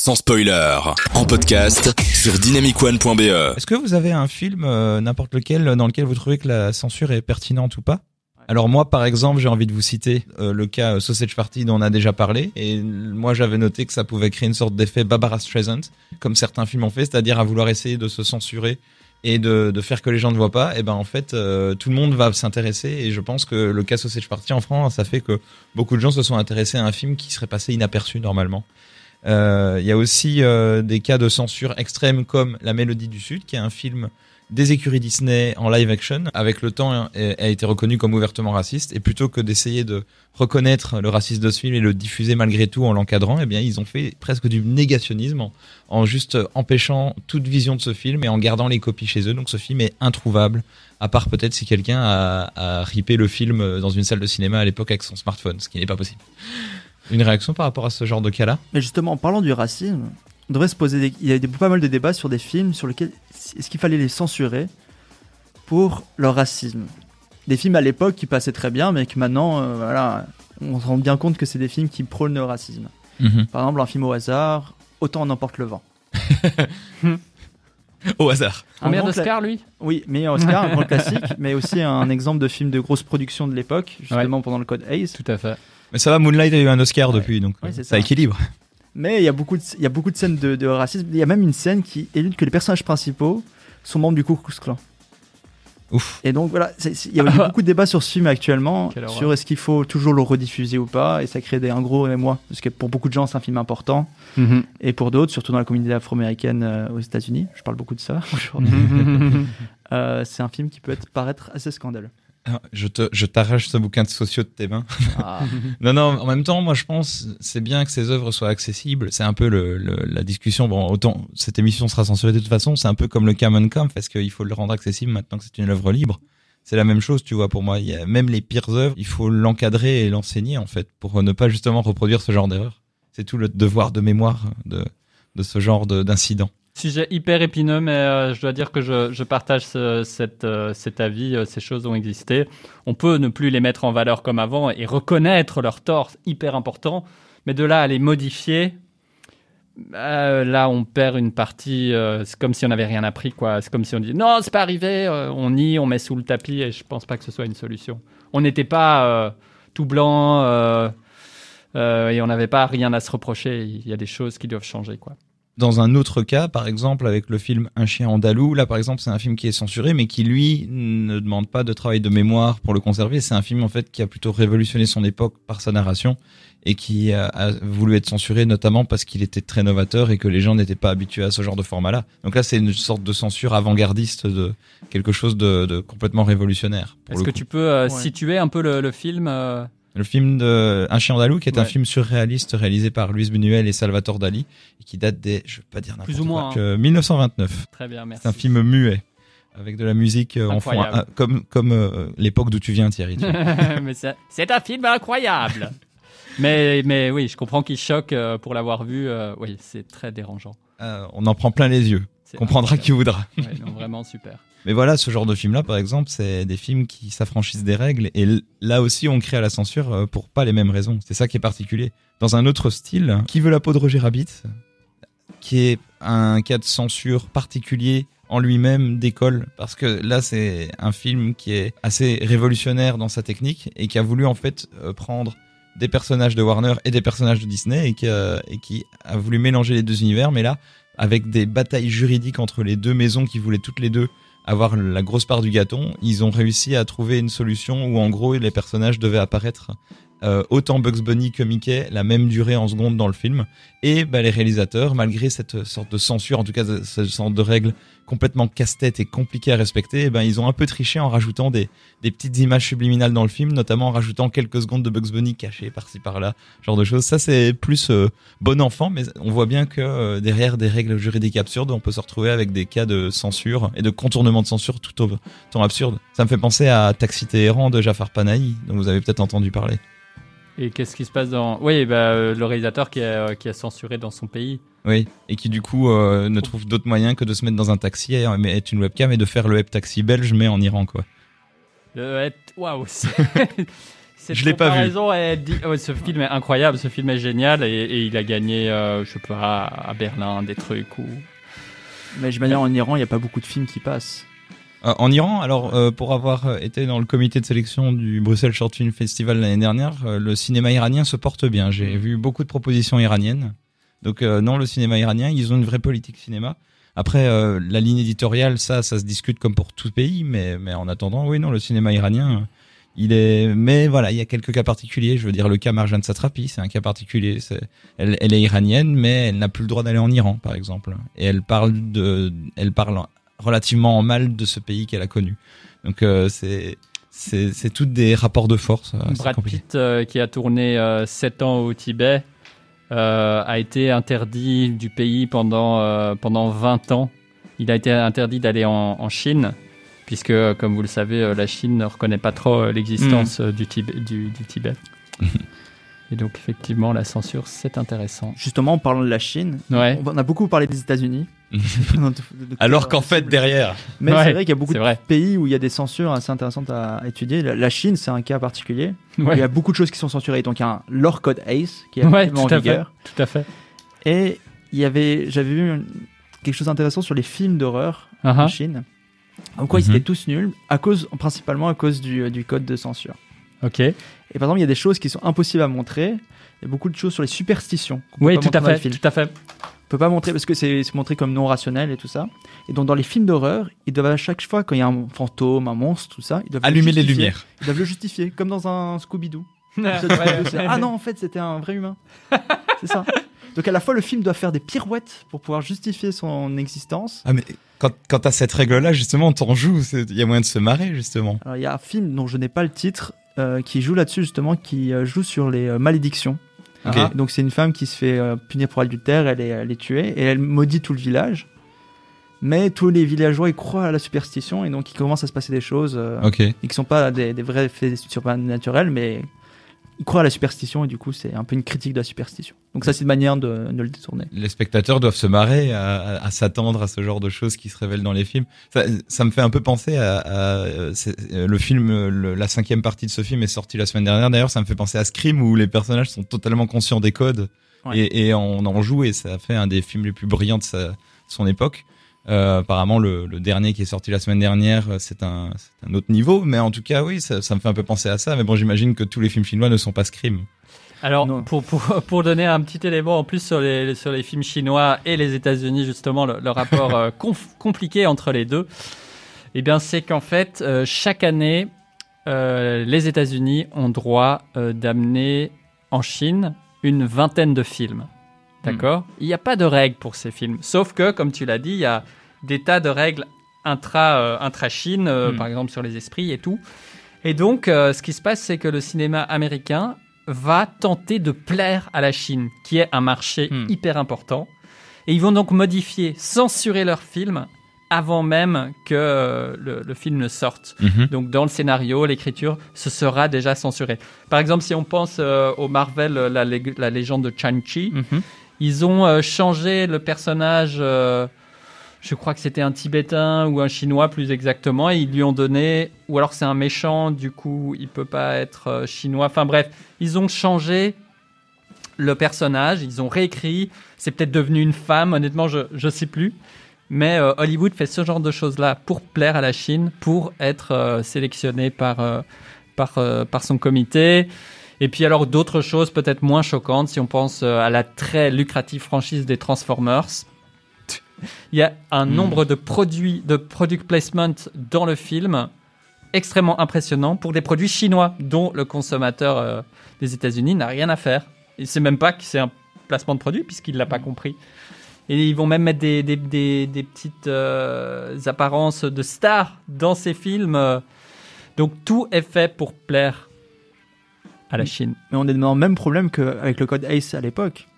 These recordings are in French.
sans spoiler, en podcast sur dynamicone.be. Est-ce que vous avez un film, euh, n'importe lequel, dans lequel vous trouvez que la censure est pertinente ou pas? Alors moi, par exemple, j'ai envie de vous citer euh, le cas euh, Sausage Party dont on a déjà parlé. Et moi, j'avais noté que ça pouvait créer une sorte d'effet Barbara Streisand, comme certains films ont fait, c'est-à-dire à vouloir essayer de se censurer et de, faire que les gens ne voient pas. Et ben en fait, tout le monde va s'intéresser. Et je pense que le cas Sausage Party en France, ça fait que beaucoup de gens se sont intéressés à un film qui serait passé inaperçu normalement. Il y a aussi des cas de censure extrême comme La Mélodie du Sud, qui est un film des écuries Disney en live action, avec le temps, a été reconnu comme ouvertement raciste. Et plutôt que d'essayer de reconnaître le racisme de ce film et le diffuser malgré tout en l'encadrant, eh bien, ils ont fait presque du négationnisme en, juste empêchant toute vision de ce film et en gardant les copies chez eux. Donc ce film est introuvable, à part peut-être si quelqu'un a, a ripé le film dans une salle de cinéma à l'époque avec son smartphone, ce qui n'est pas possible. Une réaction par rapport à ce genre de cas-là? Mais justement, en parlant du racisme, on devrait se poser. Il y a des, pas mal de débats sur des films sur lesquels est-ce qu'il fallait les censurer pour leur racisme? Des films à l'époque qui passaient très bien, mais que maintenant, euh, voilà, on se rend bien compte que c'est des films qui prônent le racisme. Mhm. Par exemple, un film au hasard, Autant en emporte le vent. au hasard. Un meilleur d'Oscar, lui? Oui, meilleur Oscar, un grand classique, mais aussi un exemple de film de grosse production de l'époque, justement pendant le code Ace. Tout à fait. Mais ça va, Moonlight a eu un Oscar depuis, donc ça, équilibre. Mais il y a beaucoup de, il y a beaucoup de scènes de, racisme. Il y a même une scène qui élude que les personnages principaux sont membres du Ku Klux Klan. Ouf. Et donc voilà, il y a beaucoup de débats sur ce film actuellement, sur est-ce qu'il faut toujours le rediffuser ou pas, et ça crée des, un gros émoi, parce que pour beaucoup de gens c'est un film important, mhm. et pour d'autres, surtout dans la communauté afro-américaine euh, aux États-Unis, je parle beaucoup de ça aujourd'hui, euh, c'est un film qui peut être, paraître assez scandaleux. Ah, je te, je t'arrache ce bouquin de sociaux de tes mains. Ah. non, non. En même temps, moi, je pense, c'est bien que ces œuvres soient accessibles. C'est un peu le, la discussion. Bon, autant cette émission sera censurée de toute façon. C'est un peu comme le Common Camp, parce qu'il faut le rendre accessible maintenant que c'est une œuvre libre. C'est la même chose, tu vois. Pour moi, il y a même les pires œuvres, il faut l'encadrer et l'enseigner en fait pour ne pas justement reproduire ce genre d'erreur. C'est tout le devoir de mémoire de de ce genre d'incident. Sujet hyper épineux, mais euh, je dois dire que je, je partage cette, euh, cet avis. Euh, ces choses ont existé. On peut ne plus les mettre en valeur comme avant et reconnaître leurs torts, hyper important. Mais de là à les modifier, là, on perd une partie. c'est comme si on n'avait rien appris, quoi. C'est comme si on dit non, c'est pas arrivé. on nie, on met sous le tapis, et je pense pas que ce soit une solution. On n'était pas tout blanc et on n'avait pas rien à se reprocher. Il y a des choses qui doivent changer, quoi. Dans un autre cas, par exemple, avec le film Un chien andalou, là, par exemple, c'est un film qui est censuré, mais qui, lui, ne demande pas de travail de mémoire pour le conserver. C'est un film, en fait, qui a plutôt révolutionné son époque par sa narration et qui a, voulu être censuré, notamment parce qu'il était très novateur et que les gens n'étaient pas habitués à ce genre de format-là. Donc là, c'est une sorte de censure avant-gardiste de quelque chose de, complètement révolutionnaire. Est-ce que tu peux euh, situer un peu le, film euh, le film de Un chien andalou, qui est un film surréaliste réalisé par Luis Buñuel et Salvatore Dali, et qui date des, je veux pas dire n'importe quoi, que 1929. Très bien, merci. C'est un film muet avec de la musique euh, en fond, euh, comme comme euh, l'époque d'où tu viens, Thierry. c'est un film incroyable. mais mais oui, je comprends qu'il choque pour l'avoir vu. oui, c'est très dérangeant. on en prend plein les yeux. Comprendra qui voudra. vraiment super. Mais voilà, ce genre de film-là, par exemple, c'est des films qui s'affranchissent des règles. Et là aussi, on crée à la censure euh, pour pas les mêmes raisons. C'est ça qui est particulier. Dans un autre style, Qui veut la peau de Roger Rabbit, qui est un cas de censure particulier en lui-même d'école parce que là c'est un film qui est assez révolutionnaire dans sa technique et qui a voulu en fait euh, prendre des personnages de Warner et des personnages de Disney et qui et qui a voulu mélanger les deux univers mais là avec des batailles juridiques entre les deux maisons qui voulaient toutes les deux avoir la grosse part du gâteau, ils ont réussi à trouver une solution où en gros les personnages devaient apparaître euh, autant Bugs Bunny que Mickey la même durée en secondes dans le film. Et bah, les réalisateurs, malgré cette sorte de censure, en tout cas cette sorte de règle complètement casse-tête et compliquée à respecter, eh ben, ils ont un peu triché en rajoutant des, des petites images subliminales dans le film, notamment en rajoutant quelques secondes de Bugs Bunny cachées par-ci par-là, genre de choses. Ça c'est plus euh, bon enfant, mais on voit bien que euh, derrière des règles juridiques absurdes, on peut se retrouver avec des cas de censure et de contournement de censure tout au temps absurde. Ça me fait penser à Taxi Téhéran de Jafar Panahi, dont vous avez peut-être entendu parler. Et qu'est-ce qui se passe dans... Oui, bah, euh, le réalisateur qui a, qui a censuré dans son pays. Oui, et qui du coup euh, ne trouve d'autre moyen que de se mettre dans un taxi et mettre une webcam et de faire le web taxi belge mais en Iran quoi. Le Waouh Cette Je l'ai pas vu. comparaison est di- ouais, ce film est incroyable, ce film est génial et, et il a gagné, euh, je sais pas, à Berlin des trucs ou. Mais j'imagine en Iran, il n'y a pas beaucoup de films qui passent. Euh, en Iran, alors euh, pour avoir euh, été dans le comité de sélection du Bruxelles Short Film Festival l'année dernière, euh, le cinéma iranien se porte bien. J'ai vu beaucoup de propositions iraniennes. Donc euh, non, le cinéma iranien, ils ont une vraie politique cinéma. Après, euh, la ligne éditoriale, ça, ça se discute comme pour tout pays, mais, mais en attendant, oui, non, le cinéma iranien, il est. Mais voilà, il y a quelques cas particuliers. Je veux dire, le cas Marjane Satrapi, c'est un cas particulier. C'est- Elle, elle est iranienne, mais elle n'a plus le droit d'aller en Iran, par exemple. Et elle parle de, elle parle relativement en mal de ce pays qu'elle a connu. Donc euh, c'est c'est c'est toutes des rapports de force. euh, Brad. Pitt, euh, qui a tourné 7 ans au Tibet, euh, a été interdit du pays pendant, euh, pendant 20 ans. Il a été interdit d'aller en, en Chine, puisque, euh, comme vous le savez, euh, la Chine ne reconnaît pas trop euh, l'existence euh, du, Tibet, du, du Tibet. Et donc, effectivement, la censure, c'est intéressant. Justement, en parlant de la Chine, Ouais. on a beaucoup parlé des États-Unis. Alors qu'en fait derrière, Mais Ouais, c'est vrai qu'il y a beaucoup de vrai. pays où il y a des censures assez intéressantes à étudier. La, la Chine, c'est un cas particulier. Ouais, Il y a beaucoup de choses qui sont censurées. Donc il y a un leur code ACE qui est Ouais, en à fait. vigueur. tout à fait. Et il y avait, j'avais vu une- quelque chose d'intéressant sur les films d'horreur en ah. Chine. En quoi ils Mhm. étaient tous nuls, à cause, principalement à cause du, du code de censure. Ok. Et par exemple, il y a des choses qui sont impossibles à montrer. Il y a beaucoup de choses sur les superstitions. Oui, tout à fait. Tout à fait. On peut pas montrer parce que c'est montré comme non rationnel et tout ça. Et donc dans les films d'horreur, ils doivent à chaque fois quand il y a un fantôme, un monstre, tout ça, ils doivent le allumer les lumières. Ils doivent le justifier, comme dans un Scooby-Doo. Ah non, en fait, c'était un vrai humain. C'est ça. Donc à la fois, le film doit faire des pirouettes pour pouvoir justifier son existence. Ah mais quand quand t'as cette règle-là, justement, t'en joues. Il y a moyen de se marrer, justement. Alors il y a un film dont je n'ai pas le titre euh, qui joue là-dessus justement, qui euh, joue sur les euh, malédictions. Ah, donc c'est une femme qui se fait euh, punir pour adultère, elle est, elle est tuée et elle maudit tout le village. Mais tous les villageois ils croient à la superstition et donc il commence à se passer des choses euh, Ok. et qui sont pas des, des vrais faits surnaturels, mais ils croient à la superstition et du coup c'est un peu une critique de la superstition. Donc ça c'est une manière de, de le détourner. Les spectateurs doivent se marrer à, à- à s'attendre à ce genre de choses qui se révèlent dans les films. Ça, ça me fait un peu penser à, le film, le- la cinquième partie de ce film est sortie la semaine dernière. D'ailleurs, ça me fait penser à Scream où les personnages sont totalement conscients des codes Ouais. et, et on en joue et ça a fait un des films les plus brillants de, sa- de son époque. Euh, apparemment, le, le dernier qui est sorti la semaine dernière, euh, c'est un, autre niveau, mais en tout cas, oui, ça, ça me fait un peu penser à ça. Mais bon, j'imagine que tous les films chinois ne sont pas Scream. Alors, pour, pour, pour donner un petit élément en plus sur les, sur les films chinois et les États-Unis, justement, le, le rapport euh, conf- compliqué entre les deux, eh bien, c'est qu'en fait, euh, chaque année, euh, les États-Unis ont droit euh, d'amener en Chine une vingtaine de films. D'accord? Il n'y a pas de règles pour ces films. Sauf que, comme tu l'as dit, il y a des tas de règles intra, euh, intra-Chine, euh, Hmm. par exemple sur les esprits et tout. Et donc, euh, ce qui se passe, c'est que le cinéma américain va tenter de plaire à la Chine, qui est un marché Hmm. hyper important. Et ils vont donc modifier, censurer leurs films avant même que euh, le, le film ne sorte. Donc dans le scénario, l'écriture, ce sera déjà censuré. Par exemple, si on pense au Marvel, la, lég- la légende de Chang-Chi, ils ont changé le personnage, je crois que c'était un Tibétain ou un Chinois plus exactement, et ils lui ont donné, ou alors c'est un méchant, du coup il peut pas être euh, chinois. Enfin bref, ils ont changé le personnage, ils ont réécrit, c'est peut-être devenu une femme, honnêtement je je sais plus. Mais euh, Hollywood fait ce genre de choses-là pour plaire à la Chine, pour être euh, sélectionné par, par, par son comité. Et puis alors d'autres choses peut-être moins choquantes, si on pense à la très lucrative franchise des Transformers. Il y a un Hmm. nombre de produits, de product placement dans le film extrêmement impressionnant pour des produits chinois dont le consommateur euh, des États-Unis n'a rien à faire. Il sait même pas que c'est un placement de produit puisqu'il l'a pas compris. Et ils vont même mettre des, des, des, des petites euh, apparences de stars dans ces films. Donc tout est fait pour plaire à la Chine. Mais on est dans le même problème qu'avec le code ACE à l'époque.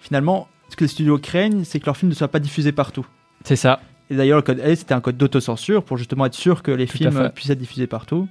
Finalement, ce que les studios craignent, c'est que leurs films ne soient pas diffusés partout. C'est ça. Et d'ailleurs, le code ACE, c'était un code d'autocensure pour justement être sûr que les Tout films puissent être diffusés partout.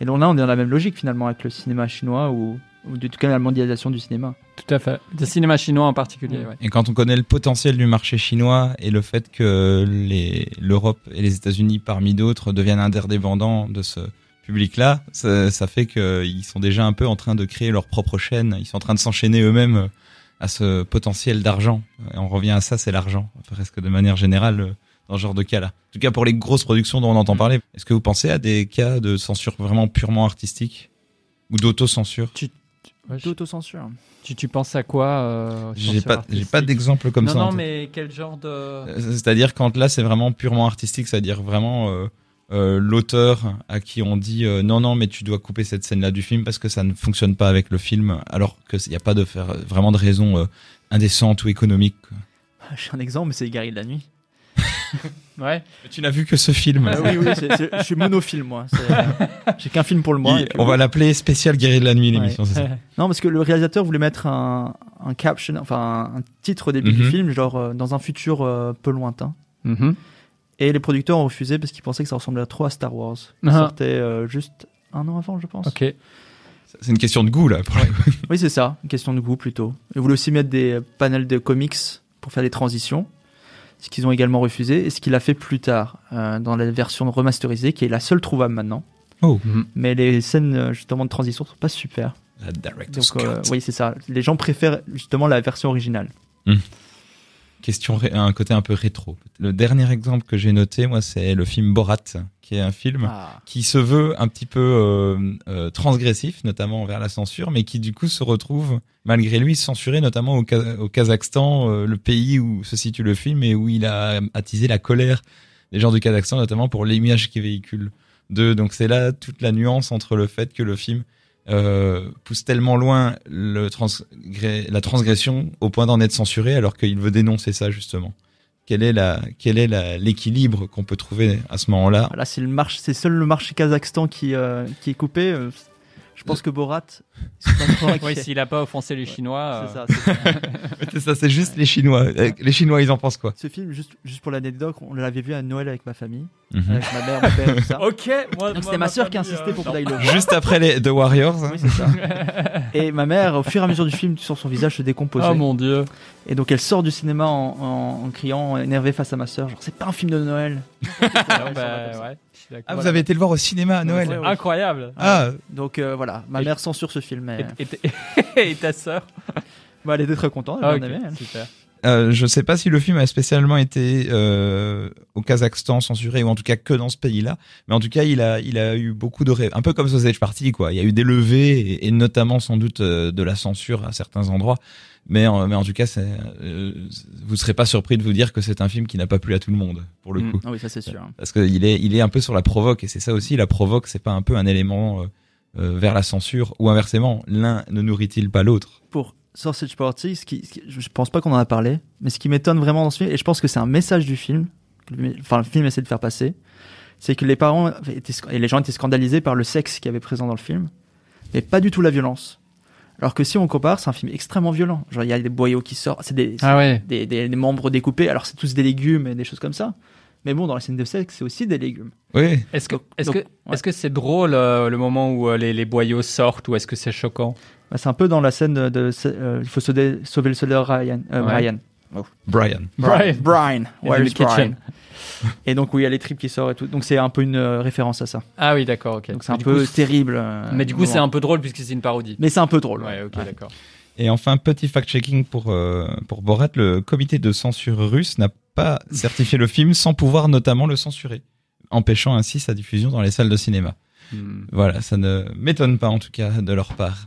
Et donc là, on est dans la même logique finalement avec le cinéma chinois ou, ou en tout cas la mondialisation du cinéma. Tout à fait. Le cinéma chinois en particulier. Mm. ouais. Et quand on connaît le potentiel du marché chinois et le fait que l'Europe et les États-Unis, parmi d'autres, deviennent interdépendants de ce public-là, ça, ça fait qu'ils sont déjà un peu en train de créer leur propre chaîne. Ils sont en train de s'enchaîner eux-mêmes euh, à ce potentiel d'argent. Et on revient à ça, c'est l'argent, presque de manière générale euh, dans ce genre de cas-là. En tout cas, pour les grosses productions dont on entend parler, est-ce que vous pensez à des cas de censure vraiment purement artistique ou d'autocensure Ouais, D'autocensure. tu, tu penses à quoi euh, J'ai pas, j'ai artistique pas d'exemple comme non, ça. Non, tête. mais quel genre de. Euh, C'est-à-dire quand là c'est vraiment purement artistique, c'est-à-dire vraiment euh, euh, l'auteur à qui on dit euh, non non mais tu dois couper cette scène-là du film parce que ça ne fonctionne pas avec le film, alors qu'il n'y a pas de faire vraiment de raison euh, indécente ou économique. J'ai un exemple, mais c'est Gary de la nuit. Ouais. Mais tu n'as vu que ce film. Euh, oui, oui, je suis monophile, moi. C'est, euh, J'ai qu'un film pour le mois. On oui. va l'appeler spécial guerrier de la nuit l'émission. c'est ça Non, parce que le réalisateur voulait mettre un, un caption, enfin un titre au début Mhm. du film, genre euh, dans un futur euh, peu lointain. Mhm. Et les producteurs ont refusé parce qu'ils pensaient que ça ressemblait trop à Star Wars. Ça Ah. sortait euh, juste un an avant, je pense. Ok. C'est une question de goût là. pour. Oui, c'est ça, une question de goût plutôt. Ils voulaient aussi mettre des panels de comics pour faire des transitions, ce qu'ils ont également refusé, et ce qu'il a fait plus tard, euh, dans la version remasterisée, qui est la seule trouvable maintenant. Mhm. Mais les scènes euh, justement de transition sont pas super. La director's Donc euh, cut. oui, c'est ça. Les gens préfèrent justement la version originale. Question un côté un peu rétro. Le dernier exemple que j'ai noté moi c'est le film Borat, qui est un film Ah. qui se veut un petit peu euh, euh, transgressif, notamment envers la censure, mais qui du coup se retrouve malgré lui censuré, notamment au, Ka- au Kazakhstan, euh, le pays où se situe le film et où il a attisé la colère des gens du Kazakhstan, notamment pour l'image qu'il véhicule d'eux. Donc c'est là toute la nuance entre le fait que le film euh, pousse tellement loin le transgré- la transgression au point d'en être censuré, alors qu'il veut dénoncer ça justement. Quel est la, quel est l'équilibre qu'on peut trouver à ce moment-là? Là, c'est le c'est seul le marché Kazakhstan qui euh, qui est coupé. Je pense que Borat, Oui, s'il a pas offensé les Chinois. C'est euh, ça. c'est- ça, c'est juste les Chinois. Euh, Les Chinois, ils en pensent quoi Ce film, juste, juste pour l'anecdote, on l'avait vu à Noël avec ma famille, Mhm. avec ma mère, mon père, tout ça. Ok, moi, Donc c'était ma sœur qui insistait pour euh, qu'on aille le voir. Juste après les The Warriors. hein. Oui, c'est ça. Et ma mère, au fur et à mesure du film, sur son visage se décomposait. Oh mon dieu. Et donc elle sort du cinéma en, en- en criant, énervée face à ma sœur, genre c'est pas un film de Noël. Ah, bah, ouais, Ah, vous avez été le voir au cinéma à Noël Ouais, ouais. Incroyable. Ah, Donc euh, voilà, ma Et- mère censure ce film. Mais... Et, et- et ta sœur? Bah, elle était très contente, elle Ah, en ok, aimait, elle. Super. Euh, je sais pas si le film a spécialement été euh, au Kazakhstan censuré ou en tout cas que dans ce pays-là, mais en tout cas il a il a eu beaucoup de ré- un peu comme Sausage Party quoi. Il y a eu des levées et, et notamment sans doute euh, de la censure à certains endroits, mais en, mais en tout cas c'est euh, vous serez pas surpris de vous dire que c'est un film qui n'a pas plu à tout le monde pour le Mm. coup. Ah oui, ça c'est sûr. Parce qu'il est, il est un peu sur la provoque, et c'est ça aussi, la provoque, c'est pas un peu un élément vers la censure, ou inversement, l'un ne nourrit-il pas l'autre? Pour Sausage Party, ce qui, ce qui- je pense pas qu'on en a parlé, mais ce qui m'étonne vraiment dans ce film, et je pense que c'est un message du film, que le- enfin le film essaie de faire passer, c'est que les parents et les gens étaient scandalisés par le sexe qui avait présent dans le film, mais pas du tout la violence. Alors que si on compare, c'est un film extrêmement violent. Genre il y a des boyaux qui sortent, c'est des, Ah ouais. des, des- des membres découpés, alors c'est tous des légumes et des choses comme ça. Mais bon, dans la scène de sexe, c'est aussi des légumes. Oui, Est-ce que est-ce donc, que ouais. est-ce que c'est drôle euh, le moment où euh, les, les boyaux sortent ou est-ce que c'est choquant? Bah, c'est un peu dans la scène de, de- euh, il faut sauver, sauver le soldat Ryan. euh, Ouais. Ryan. Brian. Brian. Brian. Where the is. Brian? Et donc, oui, il y a les tripes qui sortent et tout. Donc, c'est un peu une euh, référence à ça. Ah oui, d'accord, ok. Donc, c'est un peu coup, terrible. euh, Mais du coup, c'est un peu drôle puisque c'est une parodie. Mais c'est un peu drôle. Ouais, ok, Ouais. d'accord. Et enfin, petit fact-checking pour, euh, pour Borat, le comité de censure russe n'a pas certifié le film sans pouvoir notamment le censurer, empêchant ainsi sa diffusion dans les salles de cinéma. Hmm. Voilà, ça ne m'étonne pas en tout cas de leur part.